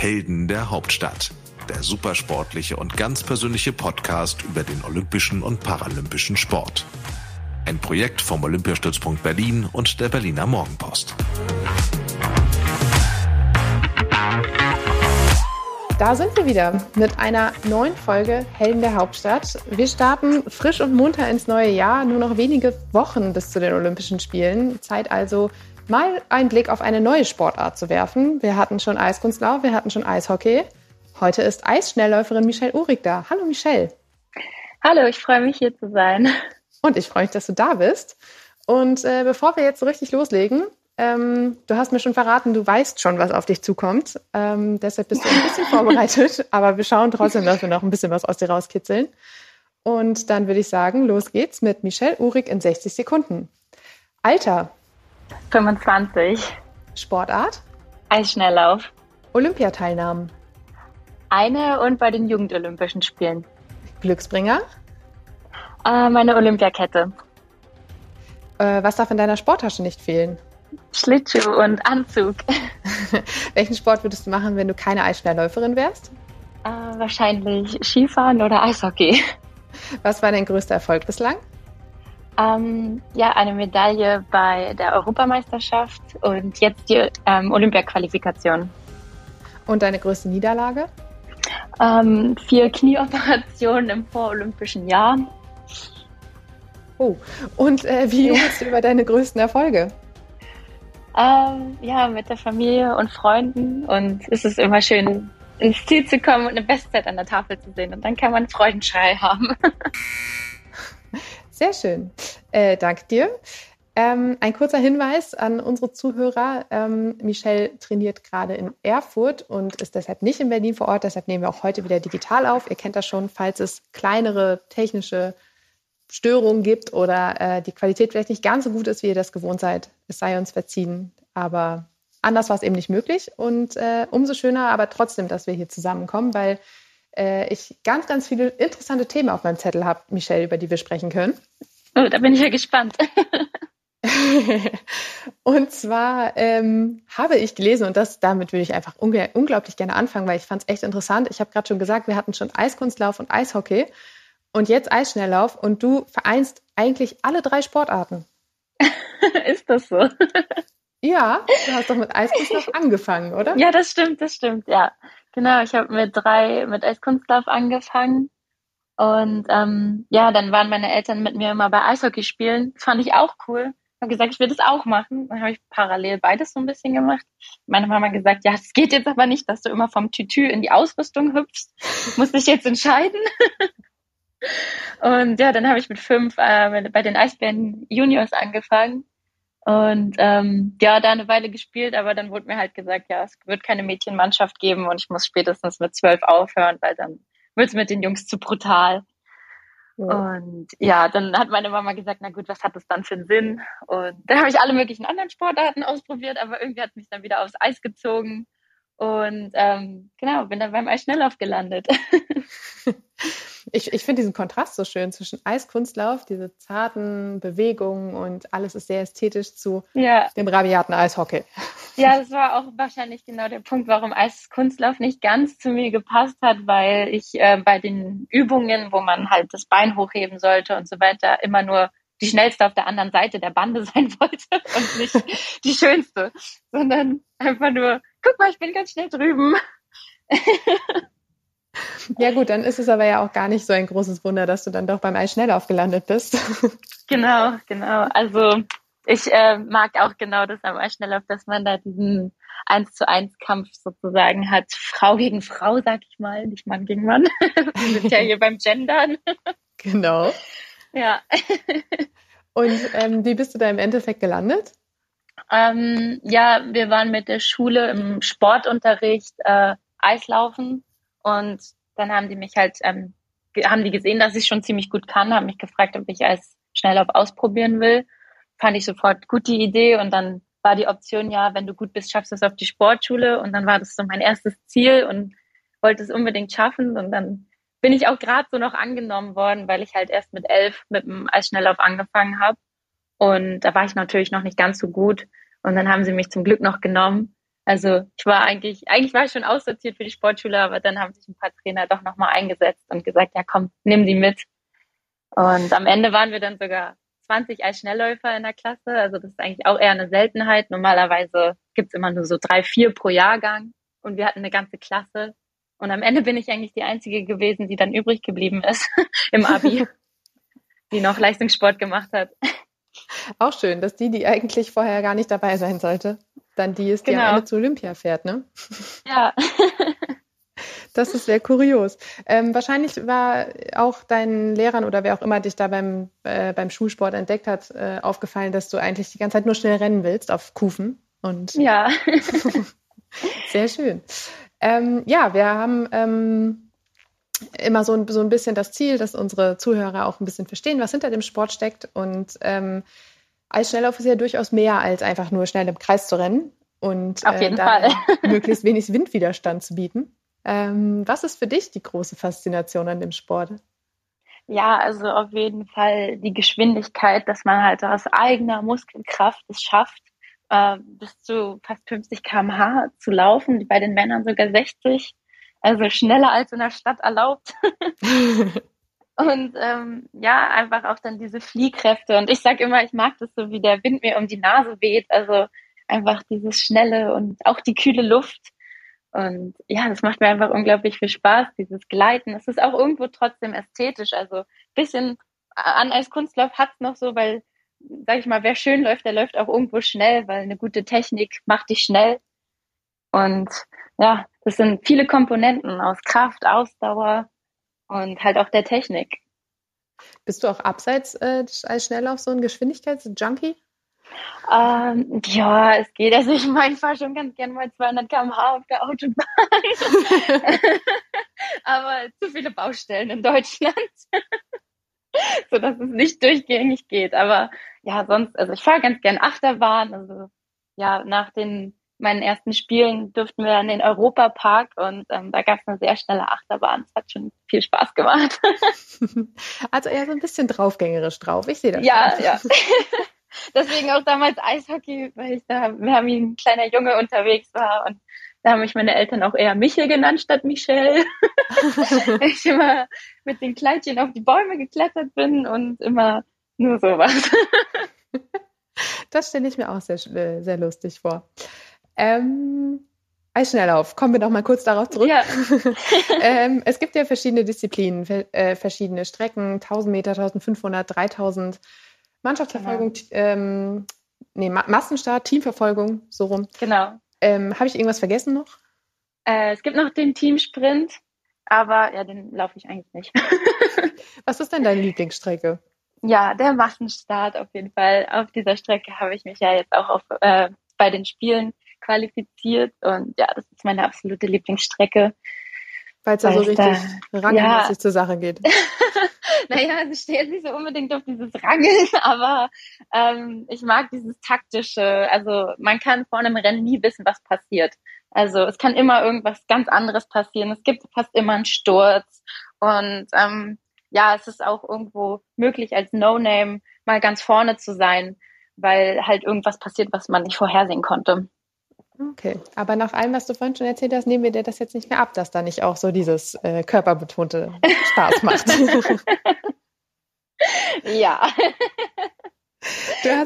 Helden der Hauptstadt. Der supersportliche und ganz persönliche Podcast über den olympischen und paralympischen Sport. Ein Projekt vom Olympiastützpunkt Berlin und der Berliner Morgenpost. Da sind wir wieder mit einer neuen Folge Helden der Hauptstadt. Wir starten frisch und munter ins neue Jahr. Nur noch wenige Wochen bis zu den Olympischen Spielen. Zeit also, mal einen Blick auf eine neue Sportart zu werfen. Wir hatten schon Eiskunstlauf, wir hatten schon Eishockey. Heute ist Eisschnellläuferin Michelle Uhrig da. Hallo Michelle. Hallo, ich freue mich hier zu sein. Und ich freue mich, dass du da bist. Und äh, bevor wir jetzt so richtig loslegen, ähm, du hast mir schon verraten, du weißt schon, was auf dich zukommt. Ähm, deshalb bist du ein bisschen vorbereitet, aber wir schauen trotzdem, dass wir noch ein bisschen was aus dir rauskitzeln. Und dann würde ich sagen, los geht's mit Michelle Uhrig in 60 Sekunden. Alter. 25. Sportart. Eisschnelllauf. Olympiateilnahmen. Eine und bei den Jugendolympischen Spielen. Glücksbringer. Äh, meine Olympiakette. Äh, was darf in deiner Sporttasche nicht fehlen? Schlittschuh und Anzug. Welchen Sport würdest du machen, wenn du keine Eisschnellläuferin wärst? Äh, wahrscheinlich Skifahren oder Eishockey. Was war dein größter Erfolg bislang? Ähm, ja, eine Medaille bei der Europameisterschaft und jetzt die ähm, Olympiaqualifikation. Und deine größte Niederlage? Ähm, vier Knieoperationen im vorolympischen Jahr. Oh, und äh, wie redest du über deine größten Erfolge? Ähm, ja, mit der Familie und Freunden. Und es ist immer schön, ins Ziel zu kommen und eine Bestzeit an der Tafel zu sehen. Und dann kann man Freudenschrei haben. Sehr schön. Äh, danke dir. Ähm, ein kurzer Hinweis an unsere Zuhörer. Ähm, Michelle trainiert gerade in Erfurt und ist deshalb nicht in Berlin vor Ort. Deshalb nehmen wir auch heute wieder digital auf. Ihr kennt das schon, falls es kleinere technische Störungen gibt oder äh, die Qualität vielleicht nicht ganz so gut ist, wie ihr das gewohnt seid. Es sei uns verziehen. Aber anders war es eben nicht möglich. Und äh, umso schöner aber trotzdem, dass wir hier zusammenkommen, weil äh, ich ganz, ganz viele interessante Themen auf meinem Zettel habe, Michelle, über die wir sprechen können. Oh, da bin ich ja gespannt. und zwar ähm, habe ich gelesen, und das damit würde ich einfach unglaublich gerne anfangen, weil ich fand es echt interessant. Ich habe gerade schon gesagt, wir hatten schon Eiskunstlauf und Eishockey und jetzt Eisschnelllauf und du vereinst eigentlich alle drei Sportarten. Ist das so? ja, du hast doch mit Eiskunstlauf angefangen, oder? Ja, das stimmt, das stimmt, ja. Genau, ich habe mit drei, mit Eiskunstlauf angefangen. Und ähm, ja, dann waren meine Eltern mit mir immer bei Eishockey spielen. Das fand ich auch cool. Ich habe gesagt, ich will das auch machen. Dann habe ich parallel beides so ein bisschen gemacht. Meine Mama gesagt, ja, es geht jetzt aber nicht, dass du immer vom Tütü in die Ausrüstung hüpfst. Ich muss dich jetzt entscheiden. Und ja, dann habe ich mit fünf äh, bei den Eisbären Juniors angefangen. Und ähm, ja, da eine Weile gespielt, aber dann wurde mir halt gesagt, ja, es wird keine Mädchenmannschaft geben und ich muss spätestens mit zwölf aufhören, weil dann wird es mit den Jungs zu brutal. Ja. Und ja, dann hat meine Mama gesagt, na gut, was hat das dann für einen Sinn? Und dann habe ich alle möglichen anderen Sportarten ausprobiert, aber irgendwie hat mich dann wieder aufs Eis gezogen. Und ähm, genau, bin dann beim Eisschnelllauf gelandet. ich ich finde diesen Kontrast so schön zwischen Eiskunstlauf, diese zarten Bewegungen und alles ist sehr ästhetisch zu ja. dem rabiaten Eishockey. Ja, das war auch wahrscheinlich genau der Punkt, warum Eiskunstlauf nicht ganz zu mir gepasst hat, weil ich äh, bei den Übungen, wo man halt das Bein hochheben sollte und so weiter, immer nur die schnellste auf der anderen Seite der Bande sein wollte und nicht die schönste, sondern einfach nur, guck mal, ich bin ganz schnell drüben. Ja gut, dann ist es aber ja auch gar nicht so ein großes Wunder, dass du dann doch beim Eisschnelllauf gelandet bist. Genau, genau. Also ich äh, mag auch genau das am Eisschnelllauf, dass man da diesen eins zu eins Kampf sozusagen hat. Frau gegen Frau, sag ich mal, nicht Mann gegen Mann. Wir sind ja hier beim Gendern. Genau. Ja. Und ähm, wie bist du da im Endeffekt gelandet? Ähm, ja, wir waren mit der Schule im Sportunterricht äh, Eislaufen und dann haben die mich halt, ähm, haben die gesehen, dass ich schon ziemlich gut kann, haben mich gefragt, ob ich als Schnelllauf ausprobieren will. Fand ich sofort gut die Idee und dann war die Option, ja, wenn du gut bist, schaffst du es auf die Sportschule und dann war das so mein erstes Ziel und wollte es unbedingt schaffen und dann bin ich auch gerade so noch angenommen worden, weil ich halt erst mit elf mit dem Eisschnelllauf angefangen habe. Und da war ich natürlich noch nicht ganz so gut. Und dann haben sie mich zum Glück noch genommen. Also ich war eigentlich, eigentlich war ich schon aussortiert für die Sportschule, aber dann haben sich ein paar Trainer doch nochmal eingesetzt und gesagt, ja komm, nimm sie mit. Und am Ende waren wir dann sogar 20 als Schnellläufer in der Klasse. Also das ist eigentlich auch eher eine Seltenheit. Normalerweise gibt's immer nur so drei, vier pro Jahrgang. Und wir hatten eine ganze Klasse. Und am Ende bin ich eigentlich die Einzige gewesen, die dann übrig geblieben ist im Abi, die noch Leistungssport gemacht hat. Auch schön, dass die, die eigentlich vorher gar nicht dabei sein sollte, dann die ist, die genau. am Ende zu Olympia fährt, ne? Ja. Das ist sehr kurios. Ähm, wahrscheinlich war auch deinen Lehrern oder wer auch immer dich da beim, äh, beim Schulsport entdeckt hat, äh, aufgefallen, dass du eigentlich die ganze Zeit nur schnell rennen willst auf Kufen. Und ja. sehr schön. Ähm, ja, wir haben ähm, immer so ein, so ein bisschen das Ziel, dass unsere Zuhörer auch ein bisschen verstehen, was hinter dem Sport steckt. Und ähm, Eisschnelllauf ist ja durchaus mehr als einfach nur schnell im Kreis zu rennen und äh, Fall. möglichst wenig Windwiderstand zu bieten. Ähm, was ist für dich die große Faszination an dem Sport? Ja, also auf jeden Fall die Geschwindigkeit, dass man halt aus eigener Muskelkraft es schafft, äh, bis zu fast 50 km/h zu laufen, bei den Männern sogar 60, also schneller als in der Stadt erlaubt. und ähm, ja, einfach auch dann diese Fliehkräfte. Und ich sage immer, ich mag das so, wie der Wind mir um die Nase weht. Also einfach dieses Schnelle und auch die kühle Luft. Und ja, das macht mir einfach unglaublich viel Spaß, dieses Gleiten. Es ist auch irgendwo trotzdem ästhetisch. Also bisschen an als Kunstlauf hat's noch so, weil, sag ich mal, wer schön läuft, der läuft auch irgendwo schnell, weil eine gute Technik macht dich schnell. Und ja, das sind viele Komponenten aus Kraft, Ausdauer und halt auch der Technik. Bist du auch abseits äh, als Schnelllauf so ein Geschwindigkeitsjunkie? Ähm, ja, es geht. Also ich meine, ich fahre schon ganz gerne mal 200 km/h auf der Autobahn. Aber zu viele Baustellen in Deutschland. so dass es nicht durchgängig geht. Aber ja, sonst, also ich fahre ganz gern Achterbahn. Also ja, nach den meinen ersten Spielen durften wir in den Europapark und ähm, da gab es eine sehr schnelle Achterbahn. Es hat schon viel Spaß gemacht. also eher so ein bisschen draufgängerisch drauf. Ich sehe das. Ja, schon. ja. Deswegen auch damals Eishockey, weil ich da, wir haben ein kleiner Junge unterwegs war und da haben mich meine Eltern auch eher Michel genannt statt Michelle. ich immer mit den Kleidchen auf die Bäume geklettert bin und immer nur sowas. das stelle ich mir auch sehr, äh, sehr lustig vor. Ähm, Eisschnelllauf, kommen wir noch mal kurz darauf zurück. Ja. ähm, es gibt ja verschiedene Disziplinen, äh, verschiedene Strecken, 1000 Meter, 1500, 3000. Mannschaftsverfolgung, genau. ähm, nee, Massenstart, Teamverfolgung, so rum. Genau. Ähm, Habe ich irgendwas vergessen noch? Äh, es gibt noch den Teamsprint, aber ja, den laufe ich eigentlich nicht. Was ist denn deine Lieblingsstrecke? Ja, der Massenstart auf jeden Fall. Auf dieser Strecke habe ich mich ja jetzt auch auf, äh, bei den Spielen qualifiziert und ja, das ist meine absolute Lieblingsstrecke. Weil es ja so richtig rangemäßig ja. zur Sache geht. naja, sie steht nicht so unbedingt auf dieses Rangeln, aber ähm, ich mag dieses taktische. Also man kann vor einem Rennen nie wissen, was passiert. Also es kann immer irgendwas ganz anderes passieren. Es gibt fast immer einen Sturz. Und ähm, ja, es ist auch irgendwo möglich, als No-Name mal ganz vorne zu sein, weil halt irgendwas passiert, was man nicht vorhersehen konnte. Okay, aber nach allem, was du vorhin schon erzählt hast, nehmen wir dir das jetzt nicht mehr ab, dass da nicht auch so dieses äh, körperbetonte Spaß macht. ja.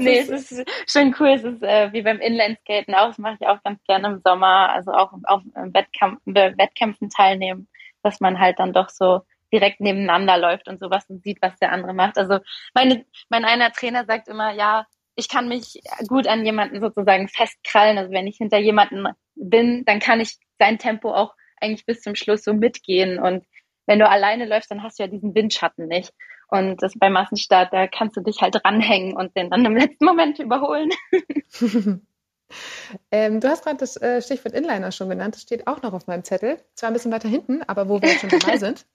nee, es ist schon cool. Es ist äh, wie beim Inlineskaten auch. Das mache ich auch ganz gerne im Sommer. Also auch auf Wettkampf, Wettkämpfen teilnehmen, dass man halt dann doch so direkt nebeneinander läuft und sowas und sieht, was der andere macht. Also meine, mein einer Trainer sagt immer, ja, ich kann mich gut an jemanden sozusagen festkrallen. Also wenn ich hinter jemanden bin, dann kann ich sein Tempo auch eigentlich bis zum Schluss so mitgehen. Und wenn du alleine läufst, dann hast du ja diesen Windschatten nicht. Und das beim Massenstart, da kannst du dich halt ranhängen und den dann im letzten Moment überholen. ähm, du hast gerade das äh, Stichwort Inliner schon genannt. Das steht auch noch auf meinem Zettel. Zwar ein bisschen weiter hinten, aber wo wir jetzt schon dabei sind.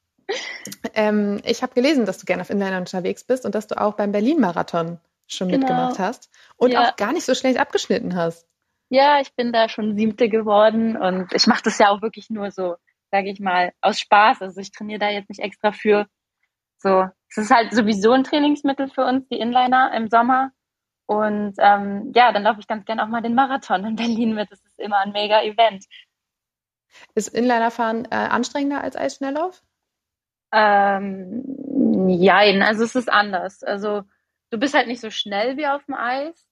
Ähm, ich habe gelesen, dass du gerne auf Inliner unterwegs bist und dass du auch beim Berlin-Marathon schon genau. mitgemacht hast und ja. auch gar nicht so schlecht abgeschnitten hast. Ja, ich bin da schon siebte geworden und ich mache das ja auch wirklich nur so, sage ich mal, aus Spaß. Also ich trainiere da jetzt nicht extra für. So, es ist halt sowieso ein Trainingsmittel für uns, die Inliner im Sommer. Und ähm, ja, dann laufe ich ganz gerne auch mal den Marathon in Berlin mit. Das ist immer ein mega Event. Ist Inlinerfahren äh, anstrengender als Eisschnelllauf? Ähm, nein, also es ist anders. Also du bist halt nicht so schnell wie auf dem Eis,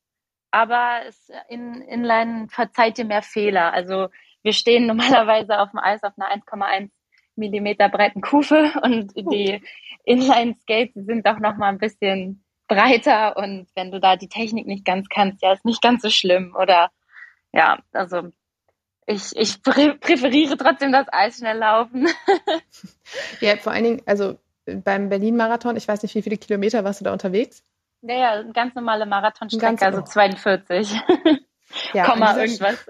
aber es, in Inline verzeiht dir mehr Fehler. Also wir stehen normalerweise auf dem Eis auf einer 1,1 Millimeter breiten Kufe und die Inline-Skates sind doch noch mal ein bisschen breiter und wenn du da die Technik nicht ganz kannst, ja, ist nicht ganz so schlimm oder ja, also ich, ich präferiere trotzdem das Eis schnell laufen. ja, vor allen Dingen, also beim Berlin-Marathon, ich weiß nicht, wie viele Kilometer warst du da unterwegs? Naja, ganz normale Marathonstrecke, also 42. Ja, Komma irgendwas.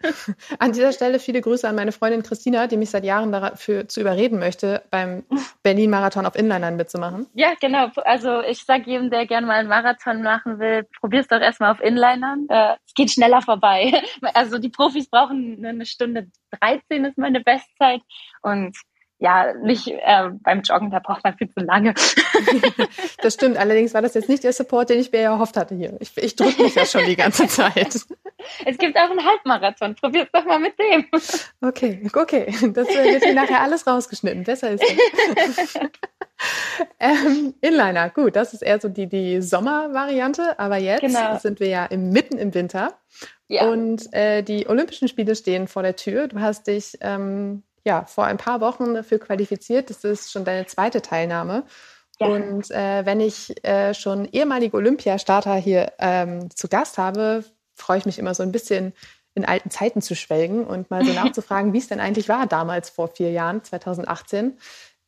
An dieser Stelle viele Grüße an meine Freundin Christina, die mich seit Jahren dafür zu überreden möchte, beim Berlin-Marathon auf Inlinern mitzumachen. Ja, genau. Also ich sage jedem, der gerne mal einen Marathon machen will, probier's doch erstmal auf Inlinern. Äh, es geht schneller vorbei. Also die Profis brauchen eine Stunde 13 ist meine Bestzeit und ja, nicht äh, beim Joggen, da braucht man viel zu lange. das stimmt. Allerdings war das jetzt nicht der Support, den ich mir erhofft hatte hier. Ich, ich drücke mich ja schon die ganze Zeit. Es gibt auch einen Halbmarathon. Probier's doch mal mit dem. Okay, okay. Das wird hier nachher alles rausgeschnitten. Besser ist es. ähm, Inliner, gut, das ist eher so die, die Sommervariante. Aber jetzt genau. sind wir ja im, mitten im Winter. Ja. Und äh, die Olympischen Spiele stehen vor der Tür. Du hast dich ähm, ja, vor ein paar Wochen dafür qualifiziert. Das ist schon deine zweite Teilnahme. Ja. Und äh, wenn ich äh, schon ehemalige Olympiastarter hier ähm, zu Gast habe, freue ich mich immer so ein bisschen in alten Zeiten zu schwelgen und mal so nachzufragen, wie es denn eigentlich war damals vor vier Jahren, 2018.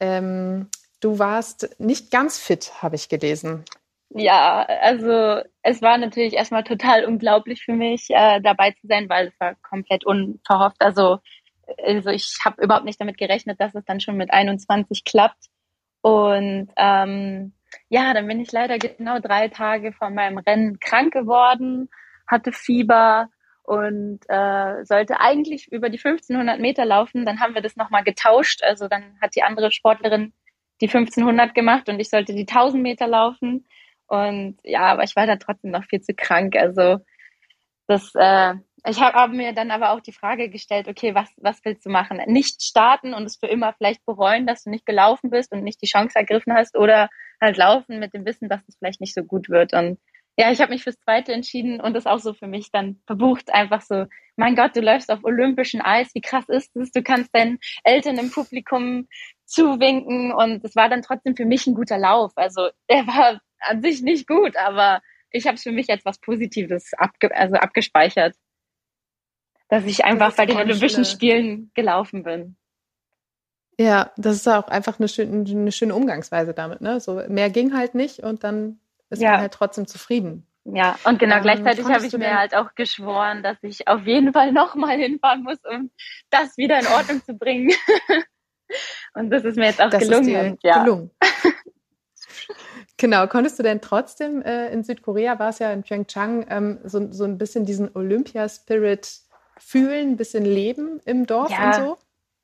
Ähm, du warst nicht ganz fit, habe ich gelesen. Ja, also es war natürlich erstmal total unglaublich für mich, äh, dabei zu sein, weil es war komplett unverhofft. Also also ich habe überhaupt nicht damit gerechnet, dass es dann schon mit 21 klappt. Und ähm, ja, dann bin ich leider genau drei Tage vor meinem Rennen krank geworden, hatte Fieber und äh, sollte eigentlich über die 1500 Meter laufen. Dann haben wir das nochmal getauscht. Also dann hat die andere Sportlerin die 1500 gemacht und ich sollte die 1000 Meter laufen. Und ja, aber ich war dann trotzdem noch viel zu krank. Also das äh, ich habe hab mir dann aber auch die Frage gestellt, okay, was, was willst du machen? Nicht starten und es für immer vielleicht bereuen, dass du nicht gelaufen bist und nicht die Chance ergriffen hast oder halt laufen mit dem Wissen, dass es vielleicht nicht so gut wird. Und ja, ich habe mich fürs Zweite entschieden und das auch so für mich dann verbucht. Einfach so, mein Gott, du läufst auf olympischen Eis, wie krass ist es? Du kannst deinen Eltern im Publikum zuwinken und es war dann trotzdem für mich ein guter Lauf. Also er war an sich nicht gut, aber ich habe es für mich als was Positives abge also abgespeichert dass ich einfach bei den Olympischen Spielen gelaufen bin. Ja, das ist auch einfach eine schöne, eine schöne Umgangsweise damit. Ne? So mehr ging halt nicht und dann ist ja. man halt trotzdem zufrieden. Ja, und genau ähm, gleichzeitig habe ich mir halt auch geschworen, dass ich auf jeden Fall nochmal hinfahren muss, um das wieder in Ordnung zu bringen. und das ist mir jetzt auch das gelungen. Ist dir ja. gelungen. Genau, konntest du denn trotzdem äh, in Südkorea, war es ja in Pyeongchang, ähm, so, so ein bisschen diesen Olympia-Spirit fühlen, ein bisschen leben im Dorf ja, und so?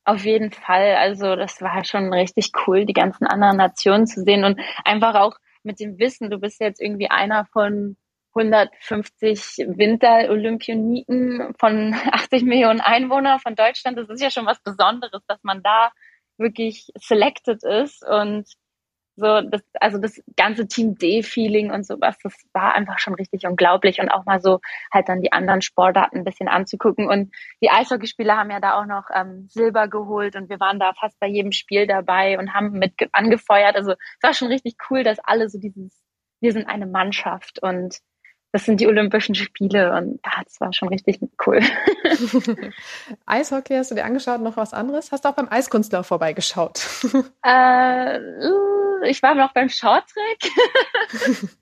Auf jeden Fall. Also das war schon richtig cool, die ganzen anderen Nationen zu sehen und einfach auch mit dem Wissen, du bist jetzt irgendwie einer von 150 Winter-Olympioniken von 80 Millionen Einwohnern von Deutschland. Das ist ja schon was Besonderes, dass man da wirklich selected ist und so, das, also das ganze Team D-Feeling und sowas, das war einfach schon richtig unglaublich und auch mal so halt dann die anderen Sportarten ein bisschen anzugucken. Und die Eishockeyspieler haben ja da auch noch ähm, Silber geholt und wir waren da fast bei jedem Spiel dabei und haben mit angefeuert. Also es war schon richtig cool, dass alle so dieses, wir sind eine Mannschaft und das sind die Olympischen Spiele und ja, das war schon richtig cool. Eishockey hast du dir angeschaut, noch was anderes? Hast du auch beim Eiskunstlauf vorbeigeschaut? Äh, ich war noch beim Shorttrack.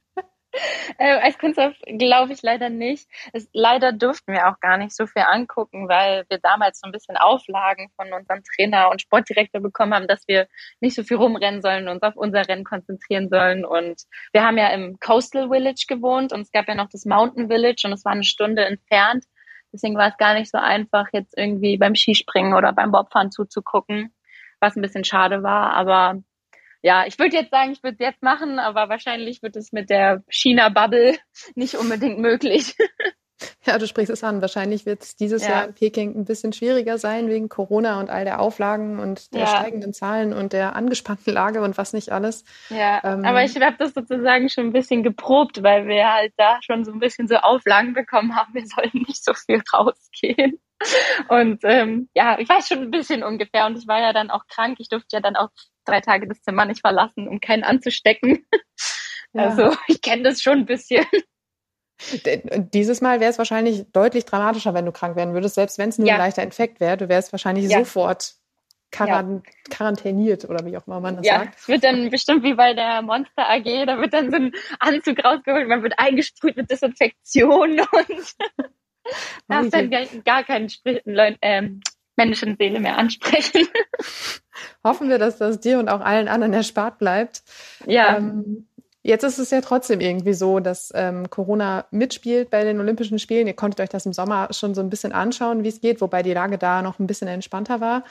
äh, als Kunstlauf glaube ich leider nicht. Es, leider durften wir auch gar nicht so viel angucken, weil wir damals so ein bisschen Auflagen von unserem Trainer und Sportdirektor bekommen haben, dass wir nicht so viel rumrennen sollen und uns auf unser Rennen konzentrieren sollen. Und wir haben ja im Coastal Village gewohnt und es gab ja noch das Mountain Village und es war eine Stunde entfernt. Deswegen war es gar nicht so einfach, jetzt irgendwie beim Skispringen oder beim Bobfahren zuzugucken, was ein bisschen schade war. Aber ja, ich würde jetzt sagen, ich würde es jetzt machen, aber wahrscheinlich wird es mit der China-Bubble nicht unbedingt möglich. Ja, du sprichst es an. Wahrscheinlich wird es dieses ja. Jahr in Peking ein bisschen schwieriger sein wegen Corona und all der Auflagen und der ja. steigenden Zahlen und der angespannten Lage und was nicht alles. Ja, ähm, aber ich habe das sozusagen schon ein bisschen geprobt, weil wir halt da schon so ein bisschen so Auflagen bekommen haben, wir sollten nicht so viel rausgehen. Und ähm, ja, ich weiß schon ein bisschen ungefähr und ich war ja dann auch krank. Ich durfte ja dann auch drei Tage das Zimmer nicht verlassen, um keinen anzustecken. Ja. Also ich kenne das schon ein bisschen. Dieses Mal wäre es wahrscheinlich deutlich dramatischer, wenn du krank werden würdest, selbst wenn es nur ja. ein leichter Infekt wäre. Du wärst wahrscheinlich ja. sofort Quarant ja. quarantäniert oder wie auch immer man das ja, sagt. Es wird dann bestimmt wie bei der Monster AG, da wird dann so ein Anzug rausgeholt, man wird eingesprüht mit Desinfektion und darf dann gar, gar keinen ähm, Menschenseele mehr ansprechen. Hoffen wir, dass das dir und auch allen anderen erspart bleibt. Ja. Ähm, Jetzt ist es ja trotzdem irgendwie so, dass ähm, Corona mitspielt bei den Olympischen Spielen. Ihr konntet euch das im Sommer schon so ein bisschen anschauen, wie es geht, wobei die Lage da noch ein bisschen entspannter war.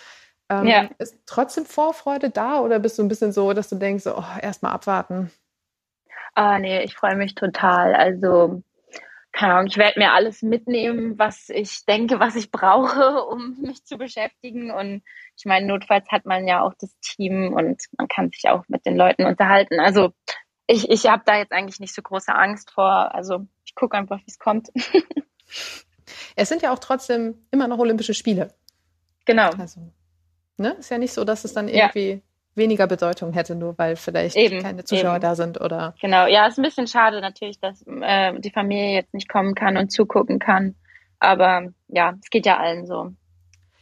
Ähm, ja. Ist trotzdem Vorfreude da oder bist du ein bisschen so, dass du denkst, oh, erstmal abwarten? Ah, nee, ich freue mich total. Also, keine Ahnung, ich werde mir alles mitnehmen, was ich denke, was ich brauche, um mich zu beschäftigen. Und ich meine, notfalls hat man ja auch das Team und man kann sich auch mit den Leuten unterhalten. Also ich, ich habe da jetzt eigentlich nicht so große Angst vor. Also ich gucke einfach, wie es kommt. es sind ja auch trotzdem immer noch Olympische Spiele. Genau. Also, ne? Ist ja nicht so, dass es dann irgendwie. Weniger Bedeutung hätte, nur weil vielleicht eben, keine Zuschauer eben. da sind oder. Genau, ja, ist ein bisschen schade natürlich, dass äh, die Familie jetzt nicht kommen kann und zugucken kann. Aber ja, es geht ja allen so.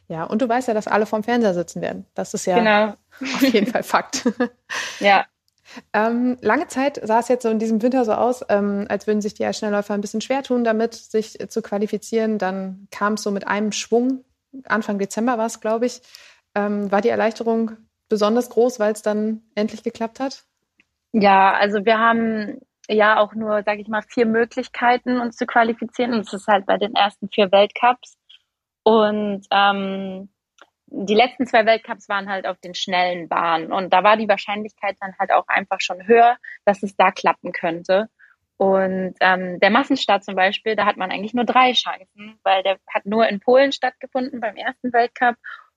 Ja, und du weißt ja, dass alle vorm Fernseher sitzen werden. Das ist ja genau. auf jeden Fall Fakt. ja. Ähm, lange Zeit sah es jetzt so in diesem Winter so aus, ähm, als würden sich die Eisschnellläufer ein bisschen schwer tun, damit sich zu qualifizieren. Dann kam es so mit einem Schwung. Anfang Dezember war es, glaube ich. Ähm, war die Erleichterung besonders groß, weil es dann endlich geklappt hat? Ja, also wir haben ja auch nur, sage ich mal, vier Möglichkeiten, uns zu qualifizieren. Und das ist halt bei den ersten vier Weltcups. Und ähm, die letzten zwei Weltcups waren halt auf den schnellen Bahnen und da war die Wahrscheinlichkeit dann halt auch einfach schon höher, dass es da klappen könnte. Und ähm, der Massenstart zum Beispiel, da hat man eigentlich nur drei Chancen, weil der hat nur in Polen stattgefunden beim ersten Weltcup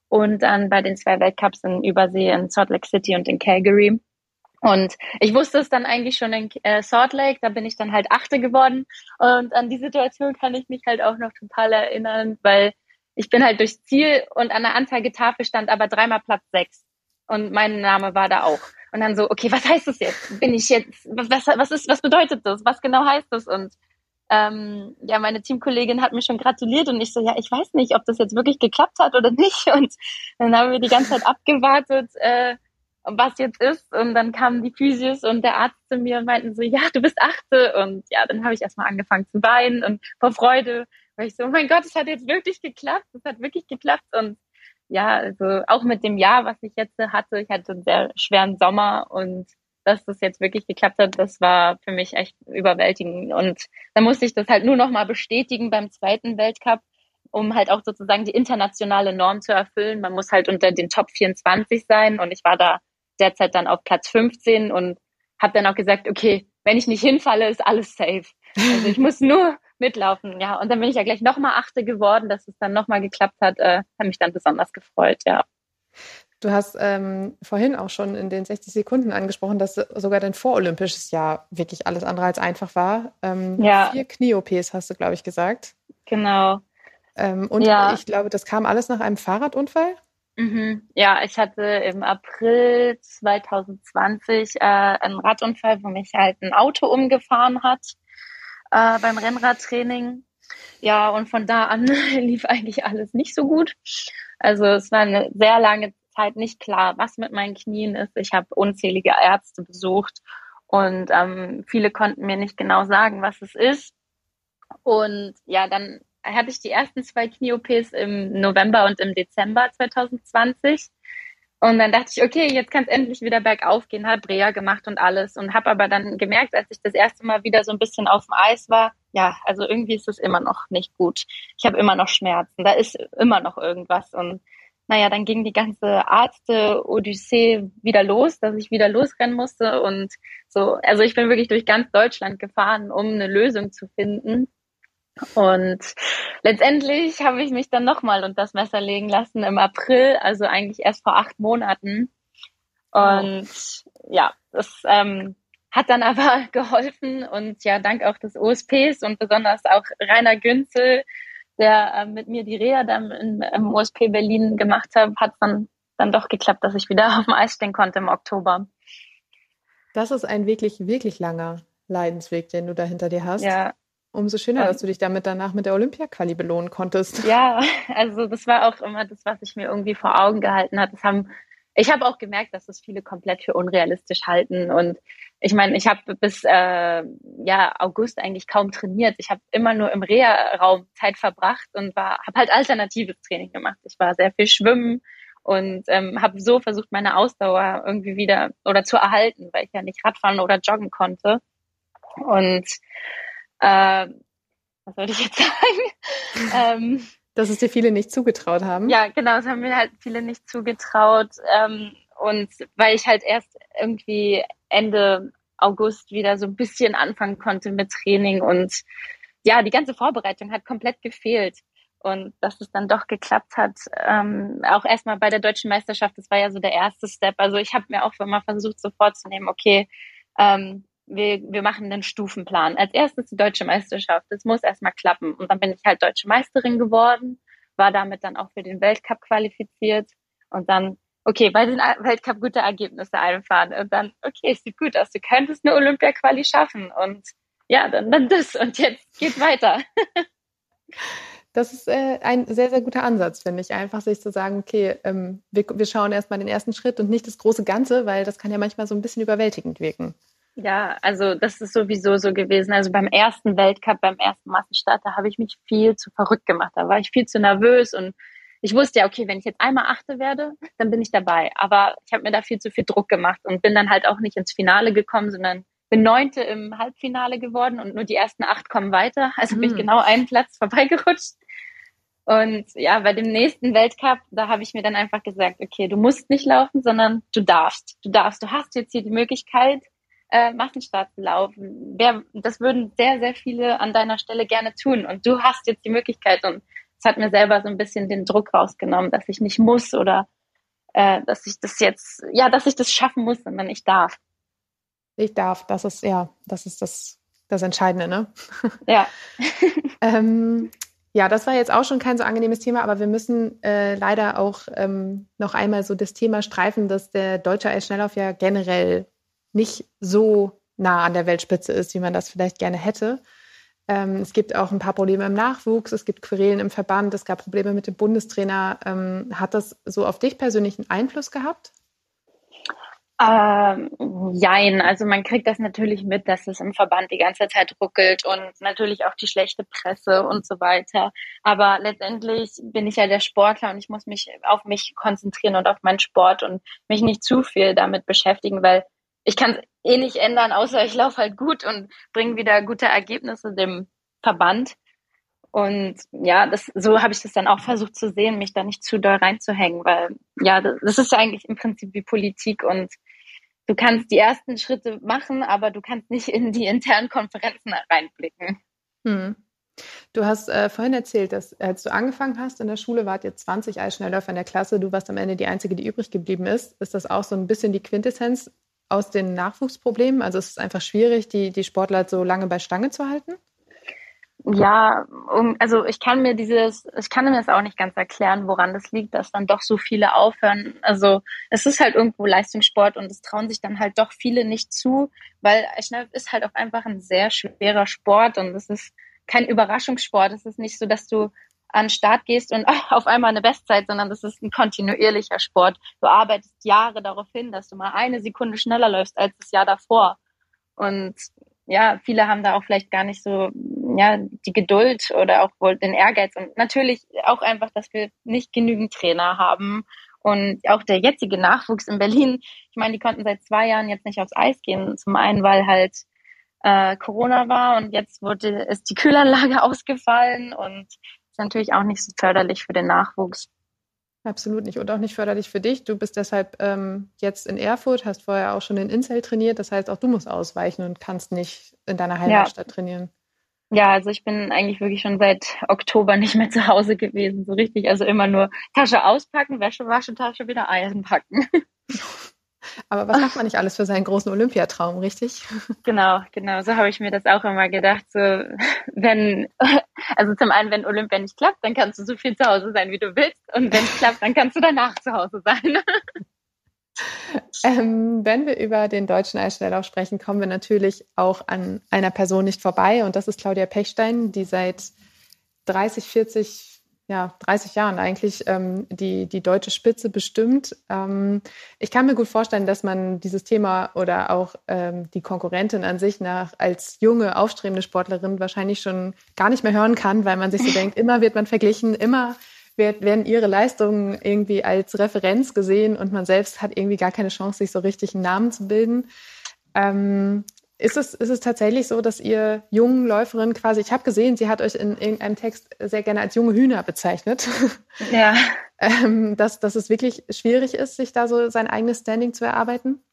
und dann bei den zwei Weltcups in Übersee in Salt Lake City und in Calgary. Und ich wusste es dann eigentlich schon in äh, Salt Lake, da bin ich dann halt Achte geworden. Und an die Situation kann ich mich halt auch noch total erinnern, weil ich bin halt durchs Ziel und an der Anzeigetafel stand aber dreimal Platz sechs. Und mein Name war da auch. Und dann so, okay, was heißt das jetzt? Bin ich jetzt, was, was ist, was bedeutet das? Was genau heißt das? Und ähm, ja, meine Teamkollegin hat mir schon gratuliert und ich so, ja, ich weiß nicht, ob das jetzt wirklich geklappt hat oder nicht. Und dann haben wir die ganze Zeit abgewartet, äh, was jetzt ist. Und dann kamen die Physios und der Arzt zu mir und meinten so, ja, du bist Achte. Und ja, dann habe ich erstmal angefangen zu weinen und vor Freude weil ich so, oh mein Gott, es hat jetzt wirklich geklappt, es hat wirklich geklappt und ja, also auch mit dem Jahr, was ich jetzt hatte, ich hatte einen sehr schweren Sommer und dass das jetzt wirklich geklappt hat, das war für mich echt überwältigend und dann musste ich das halt nur noch mal bestätigen beim zweiten Weltcup, um halt auch sozusagen die internationale Norm zu erfüllen. Man muss halt unter den Top 24 sein und ich war da derzeit dann auf Platz 15 und habe dann auch gesagt, okay, wenn ich nicht hinfalle, ist alles safe. Also ich muss nur mitlaufen, ja. Und dann bin ich ja gleich nochmal Achte geworden, dass es dann nochmal geklappt hat. Äh, hat mich dann besonders gefreut, ja. Du hast ähm, vorhin auch schon in den 60 Sekunden angesprochen, dass sogar dein vorolympisches Jahr wirklich alles andere als einfach war. Ähm, ja. Vier Knie-OPs hast du, glaube ich, gesagt. Genau. Ähm, und ja. ich glaube, das kam alles nach einem Fahrradunfall? Mhm. Ja, ich hatte im April 2020 äh, einen Radunfall, wo mich halt ein Auto umgefahren hat äh, beim Rennradtraining. Ja, und von da an lief eigentlich alles nicht so gut. Also es war eine sehr lange Zeit nicht klar, was mit meinen Knien ist. Ich habe unzählige Ärzte besucht und ähm, viele konnten mir nicht genau sagen, was es ist. Und ja, dann hatte ich die ersten zwei Knie-OPs im November und im Dezember 2020. Und dann dachte ich, okay, jetzt kann es endlich wieder bergauf gehen, habe Reha gemacht und alles und habe aber dann gemerkt, als ich das erste Mal wieder so ein bisschen auf dem Eis war, ja, also irgendwie ist es immer noch nicht gut. Ich habe immer noch Schmerzen, da ist immer noch irgendwas und naja, dann ging die ganze Arzte-Odyssee wieder los, dass ich wieder losrennen musste und so, also ich bin wirklich durch ganz Deutschland gefahren, um eine Lösung zu finden. Und letztendlich habe ich mich dann nochmal unter das Messer legen lassen im April, also eigentlich erst vor acht Monaten. Und oh. ja, das ähm, hat dann aber geholfen und ja, dank auch des OSPs und besonders auch Rainer Günzel, der äh, mit mir die Reha dann im, im OSP Berlin gemacht hat, hat dann dann doch geklappt, dass ich wieder auf dem Eis stehen konnte im Oktober. Das ist ein wirklich, wirklich langer Leidensweg, den du da hinter dir hast. Ja. Umso schöner, dass du dich damit danach mit der Olympia-Quali belohnen konntest. Ja, also das war auch immer das, was ich mir irgendwie vor Augen gehalten hat. Das haben, ich habe auch gemerkt, dass das viele komplett für unrealistisch halten. Und ich meine, ich habe bis äh, ja August eigentlich kaum trainiert. Ich habe immer nur im Reha-Raum Zeit verbracht und war, habe halt alternatives Training gemacht. Ich war sehr viel schwimmen, und ähm, habe so versucht, meine Ausdauer irgendwie wieder oder zu erhalten, weil ich ja nicht Radfahren oder joggen konnte. Und äh, was sollte ich jetzt sagen? ähm, Dass es dir viele nicht zugetraut haben. Ja, genau, es haben mir halt viele nicht zugetraut. Ähm, und weil ich halt erst irgendwie Ende August wieder so ein bisschen anfangen konnte mit Training und ja, die ganze Vorbereitung hat komplett gefehlt und dass es dann doch geklappt hat. Ähm, auch erstmal bei der deutschen Meisterschaft, das war ja so der erste Step. Also ich habe mir auch immer versucht, so vorzunehmen, okay, ähm, wir, wir machen einen Stufenplan. Als erstes die deutsche Meisterschaft. Das muss erstmal klappen. Und dann bin ich halt deutsche Meisterin geworden, war damit dann auch für den Weltcup qualifiziert und dann okay, bei den Weltcup gute Ergebnisse einfahren und dann, okay, es sieht gut aus, du könntest eine Olympia-Quali schaffen und ja, dann, dann das und jetzt geht weiter. Das ist äh, ein sehr, sehr guter Ansatz, finde ich. Einfach sich zu sagen, okay, ähm, wir, wir schauen erstmal den ersten Schritt und nicht das große Ganze, weil das kann ja manchmal so ein bisschen überwältigend wirken. Ja, also das ist sowieso so gewesen. Also beim ersten Weltcup, beim ersten Massenstart, da habe ich mich viel zu verrückt gemacht. Da war ich viel zu nervös und ich wusste ja, okay, wenn ich jetzt einmal achte werde, dann bin ich dabei. Aber ich habe mir da viel zu viel Druck gemacht und bin dann halt auch nicht ins Finale gekommen, sondern bin Neunte im Halbfinale geworden und nur die ersten acht kommen weiter. Also bin ich hm. genau einen Platz vorbeigerutscht. Und ja, bei dem nächsten Weltcup, da habe ich mir dann einfach gesagt, okay, du musst nicht laufen, sondern du darfst. Du darfst. Du hast jetzt hier die Möglichkeit, äh, Massenstart zu laufen. Wer, das würden sehr, sehr viele an deiner Stelle gerne tun. Und du hast jetzt die Möglichkeit. Und es hat mir selber so ein bisschen den Druck rausgenommen, dass ich nicht muss oder äh, dass ich das jetzt, ja, dass ich das schaffen muss, sondern ich darf. Ich darf. Das ist, ja, das ist das, das Entscheidende, ne? Ja. ähm, ja, das war jetzt auch schon kein so angenehmes Thema, aber wir müssen äh, leider auch ähm, noch einmal so das Thema streifen, dass der deutsche Eisschnelllauf ja generell nicht so nah an der Weltspitze ist, wie man das vielleicht gerne hätte. Ähm, es gibt auch ein paar Probleme im Nachwuchs, es gibt Querelen im Verband, es gab Probleme mit dem Bundestrainer. Ähm, hat das so auf dich persönlich einen Einfluss gehabt? Ähm, jein, also man kriegt das natürlich mit, dass es im Verband die ganze Zeit ruckelt und natürlich auch die schlechte Presse und so weiter. Aber letztendlich bin ich ja der Sportler und ich muss mich auf mich konzentrieren und auf meinen Sport und mich nicht zu viel damit beschäftigen, weil ich kann es eh nicht ändern, außer ich laufe halt gut und bringe wieder gute Ergebnisse dem Verband. Und ja, das, so habe ich das dann auch versucht zu sehen, mich da nicht zu doll reinzuhängen, weil ja, das, ist ja eigentlich im Prinzip wie Politik und du kannst die ersten Schritte machen, aber du kannst nicht in die internen Konferenzen reinblicken. Hm. Du hast äh, vorhin erzählt, dass als du angefangen hast in der Schule, wart ihr 20 Eisschnellläufer in der Klasse, du warst am Ende die Einzige, die übrig geblieben ist. Ist das auch so ein bisschen die Quintessenz aus den Nachwuchsproblemen? Also ist es einfach schwierig, die, die Sportler so lange bei Stange zu halten? Ja, um, also ich kann mir dieses, ich kann mir das auch nicht ganz erklären, woran das liegt, dass dann doch so viele aufhören. Also es ist halt irgendwo Leistungssport und es trauen sich dann halt doch viele nicht zu, weil Eisschnell ist halt auch einfach ein sehr schwerer Sport und es ist kein Überraschungssport. Es ist nicht so, dass du an den Start gehst und auf einmal eine Bestzeit, sondern das ist ein kontinuierlicher Sport. Du arbeitest Jahre darauf hin, dass du mal eine Sekunde schneller läufst als das Jahr davor. Und ja, viele haben da auch vielleicht gar nicht so ja die Geduld oder auch wohl den Ehrgeiz und natürlich auch einfach, dass wir nicht genügend Trainer haben und auch der jetzige Nachwuchs in Berlin. Ich meine, die konnten seit zwei Jahren jetzt nicht aufs Eis gehen. Zum einen, weil halt äh, Corona war und jetzt wurde ist die Kühlanlage ausgefallen und ist natürlich auch nicht so förderlich für den Nachwuchs. Absolut nicht und auch nicht förderlich für dich. Du bist deshalb ähm, jetzt in Erfurt, hast vorher auch schon in Inzell trainiert. Das heißt, auch du musst ausweichen und kannst nicht in deiner Heimatstadt ja. trainieren. Ja, also ich bin eigentlich wirklich schon seit Oktober nicht mehr zu Hause gewesen, so richtig. Also immer nur Tasche auspacken, Wäsche waschen, Tasche wieder einpacken. Aber was macht man nicht alles für seinen großen Olympiatraum, richtig? Genau, genau. So habe ich mir das auch immer gedacht. So, wenn, also zum einen, wenn Olympia nicht klappt, dann kannst du so viel zu Hause sein, wie du willst. Und wenn es klappt, dann kannst du danach zu Hause sein. Ähm, wenn wir über den deutschen Eisschnelllauf sprechen, kommen wir natürlich auch an einer Person nicht vorbei. Und das ist Claudia Pechstein, die seit 30, 40 ja, 30 Jahren eigentlich ähm, die, die deutsche Spitze bestimmt. Ähm, ich kann mir gut vorstellen, dass man dieses Thema oder auch ähm, die Konkurrentin an sich nach als junge, aufstrebende Sportlerin wahrscheinlich schon gar nicht mehr hören kann, weil man sich so denkt, immer wird man verglichen, immer wird, werden ihre Leistungen irgendwie als Referenz gesehen und man selbst hat irgendwie gar keine Chance, sich so richtig einen Namen zu bilden. Ähm, ist es, ist es tatsächlich so, dass ihr jungen Läuferinnen quasi, ich habe gesehen, sie hat euch in irgendeinem Text sehr gerne als junge Hühner bezeichnet. Ja. ähm, dass, dass es wirklich schwierig ist, sich da so sein eigenes Standing zu erarbeiten?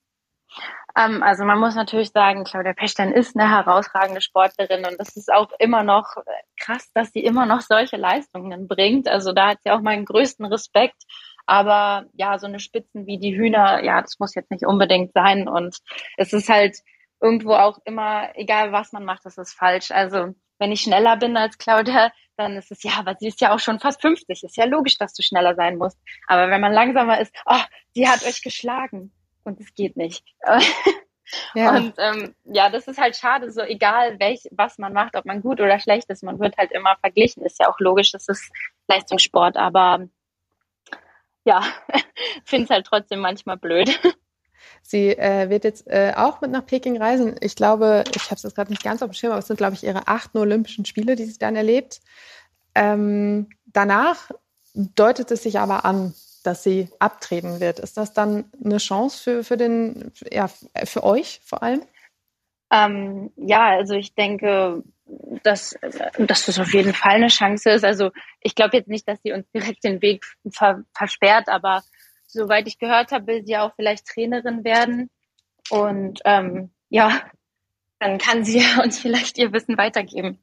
Ähm, also man muss natürlich sagen, Claudia Pechstein ist eine herausragende Sportlerin und das ist auch immer noch krass, dass sie immer noch solche Leistungen bringt. Also da hat sie auch meinen größten Respekt. Aber ja, so eine Spitzen wie die Hühner, ja, das muss jetzt nicht unbedingt sein. Und es ist halt, irgendwo auch immer, egal was man macht, das ist falsch. Also wenn ich schneller bin als Claudia, dann ist es ja, aber sie ist ja auch schon fast 50. Ist ja logisch, dass du schneller sein musst. Aber wenn man langsamer ist, oh, die hat euch geschlagen und es geht nicht. Ja. Und ähm, ja, das ist halt schade, so egal welch, was man macht, ob man gut oder schlecht ist, man wird halt immer verglichen. Ist ja auch logisch, das ist Leistungssport, aber ja, finde es halt trotzdem manchmal blöd. Sie äh, wird jetzt äh, auch mit nach Peking reisen. Ich glaube, ich habe es jetzt gerade nicht ganz auf dem Schirm, aber es sind, glaube ich, ihre achten Olympischen Spiele, die sie dann erlebt. Ähm, danach deutet es sich aber an, dass sie abtreten wird. Ist das dann eine Chance für, für den, ja, für euch vor allem? Ähm, ja, also ich denke, dass, dass das auf jeden Fall eine Chance ist. Also ich glaube jetzt nicht, dass sie uns direkt den Weg ver versperrt, aber soweit ich gehört habe, will sie auch vielleicht Trainerin werden. Und ähm, ja, dann kann sie uns vielleicht ihr Wissen weitergeben.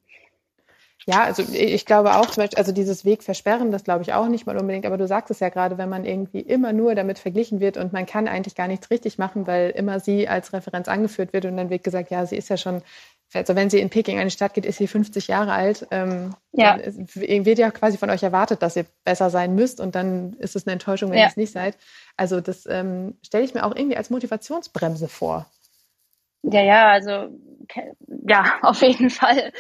Ja, also ich glaube auch, zum Beispiel, also dieses Weg versperren, das glaube ich auch nicht mal unbedingt, aber du sagst es ja gerade, wenn man irgendwie immer nur damit verglichen wird und man kann eigentlich gar nichts richtig machen, weil immer sie als Referenz angeführt wird und dann wird gesagt, ja, sie ist ja schon also wenn sie in Peking eine Stadt geht, ist sie 50 Jahre alt. Ähm, ja. Wird ja quasi von euch erwartet, dass ihr besser sein müsst und dann ist es eine Enttäuschung, wenn ja. ihr es nicht seid. Also das ähm, stelle ich mir auch irgendwie als Motivationsbremse vor. Ja, ja, also ja, auf jeden Fall.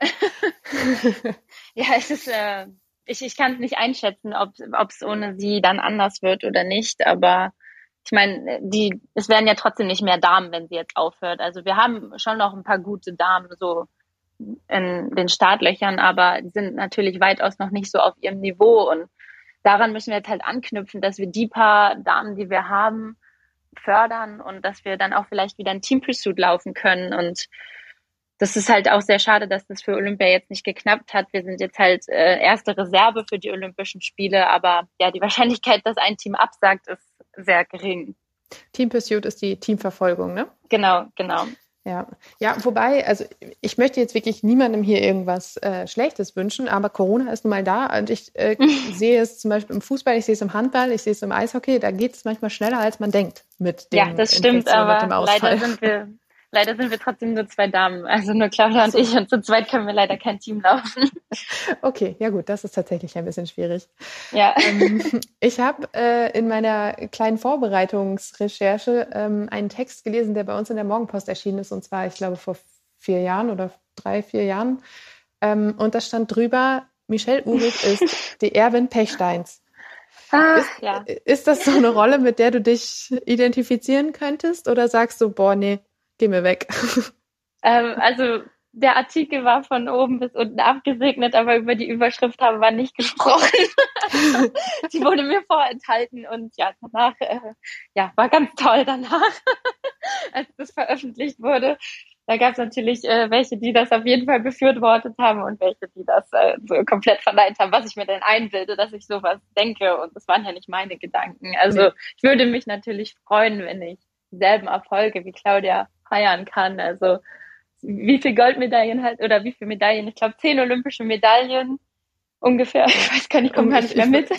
ja, es ist, äh, ich, ich kann es nicht einschätzen, ob es ohne sie dann anders wird oder nicht, aber ich meine, die, es werden ja trotzdem nicht mehr Damen, wenn sie jetzt aufhört. Also wir haben schon noch ein paar gute Damen so in den Startlöchern, aber die sind natürlich weitaus noch nicht so auf ihrem Niveau und daran müssen wir jetzt halt anknüpfen, dass wir die paar Damen, die wir haben, fördern und dass wir dann auch vielleicht wieder ein Team Pursuit laufen können und das ist halt auch sehr schade, dass das für Olympia jetzt nicht geknappt hat. Wir sind jetzt halt äh, erste Reserve für die Olympischen Spiele, aber ja, die Wahrscheinlichkeit, dass ein Team absagt, ist sehr gering. Team Pursuit ist die Teamverfolgung, ne? Genau, genau. Ja, ja, wobei, also ich möchte jetzt wirklich niemandem hier irgendwas äh, Schlechtes wünschen, aber Corona ist nun mal da und ich äh, sehe es zum Beispiel im Fußball, ich sehe es im Handball, ich sehe es im Eishockey, da geht es manchmal schneller, als man denkt mit dem Ja, das stimmt, aber leider sind wir Leider sind wir trotzdem nur zwei Damen, also nur Claudia und ich und zu zweit können wir leider kein Team laufen. Okay, ja gut, das ist tatsächlich ein bisschen schwierig. Ja. Ähm, ich habe äh, in meiner kleinen Vorbereitungsrecherche ähm, einen Text gelesen, der bei uns in der Morgenpost erschienen ist, und zwar, ich glaube, vor vier Jahren oder drei, vier Jahren. Ähm, und da stand drüber, Michelle Uhrig ist die Erwin Pechsteins. Ah, ist, ja. ist das so eine Rolle, mit der du dich identifizieren könntest? Oder sagst du, boah, nee, geh mir weg. Ähm, also der Artikel war von oben bis unten abgesegnet, aber über die Überschrift haben wir nicht gesprochen. die wurde mir vorenthalten und ja, danach, äh, ja, war ganz toll danach, als das veröffentlicht wurde. Da gab es natürlich äh, welche, die das auf jeden Fall befürwortet haben und welche, die das äh, so komplett verneint haben, was ich mir denn einbilde, dass ich sowas denke. Und das waren ja nicht meine Gedanken. Also ich würde mich natürlich freuen, wenn ich dieselben Erfolge wie Claudia feiern kann. Also wie viel Goldmedaillen halt oder wie viele Medaillen? Ich glaube zehn olympische Medaillen ungefähr. Ich weiß gar nicht, ich komme gar nicht mehr mit.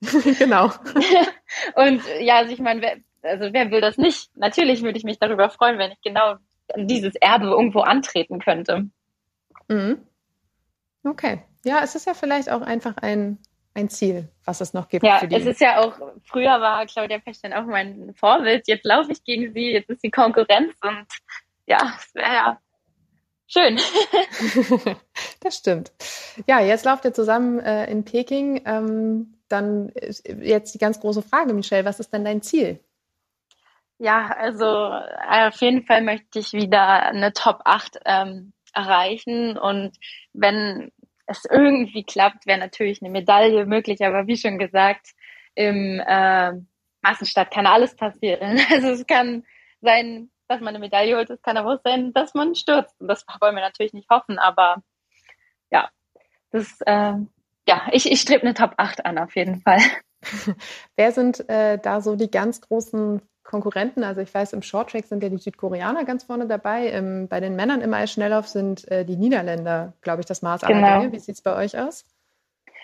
genau. Und ja, also ich meine, wer, also wer will das nicht? Natürlich würde ich mich darüber freuen, wenn ich genau dieses Erbe irgendwo antreten könnte. Mhm. Okay. Ja, es ist ja vielleicht auch einfach ein, ein Ziel, was es noch gibt. Ja, es ist ja auch, früher war Claudia Pechstein auch mein Vorbild. Jetzt laufe ich gegen sie, jetzt ist die Konkurrenz und ja, es wäre ja schön. das stimmt. Ja, jetzt lauft ihr zusammen äh, in Peking. Ähm, dann jetzt die ganz große Frage, Michelle, was ist denn dein Ziel? Ja, also auf jeden Fall möchte ich wieder eine Top 8 ähm, erreichen und wenn es irgendwie klappt, wäre natürlich eine Medaille möglich, aber wie schon gesagt, im äh, Massenstart kann alles passieren. Also es kann sein, dass man eine Medaille holt, es kann aber auch sein, dass man stürzt. Und das wollen wir natürlich nicht hoffen, aber ja, das äh, ja, ich, ich strebe eine Top 8 an, auf jeden Fall. Wer sind äh, da so die ganz großen Konkurrenten. Also ich weiß, im Shorttrack sind ja die Südkoreaner ganz vorne dabei. Im, bei den Männern im Eisschnelllauf sind äh, die Niederländer, glaube ich, das Maß aller genau. Dinge. Wie sieht es bei euch aus?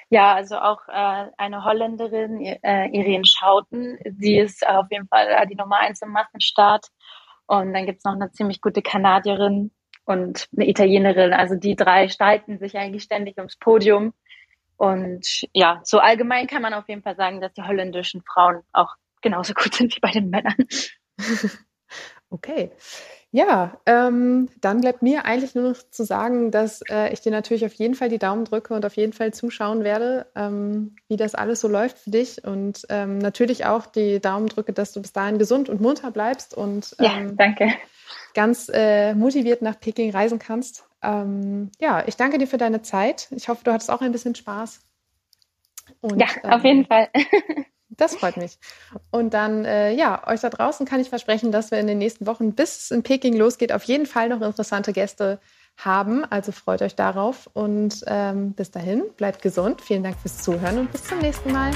Ja, also auch äh, eine Holländerin, äh, Irene Schouten. Sie ist auf jeden Fall äh, die Nummer eins im Massenstart. Und dann gibt es noch eine ziemlich gute Kanadierin und eine Italienerin. Also die drei streiten sich eigentlich ständig ums Podium. Und ja, so allgemein kann man auf jeden Fall sagen, dass die holländischen Frauen auch genauso gut sind wie bei den Männern. Okay. Ja, ähm, dann bleibt mir eigentlich nur noch zu sagen, dass äh, ich dir natürlich auf jeden Fall die Daumen drücke und auf jeden Fall zuschauen werde, ähm, wie das alles so läuft für dich und ähm, natürlich auch die Daumen drücke, dass du bis dahin gesund und munter bleibst und ja, ähm, danke. ganz äh, motiviert nach Peking reisen kannst. Ähm, ja, ich danke dir für deine Zeit. Ich hoffe, du hattest auch ein bisschen Spaß. Und, ja, auf jeden ähm, Fall. Das freut mich. Und dann, äh, ja, euch da draußen kann ich versprechen, dass wir in den nächsten Wochen, bis es in Peking losgeht, auf jeden Fall noch interessante Gäste haben. Also freut euch darauf. Und ähm, bis dahin, bleibt gesund. Vielen Dank fürs Zuhören und bis zum nächsten Mal.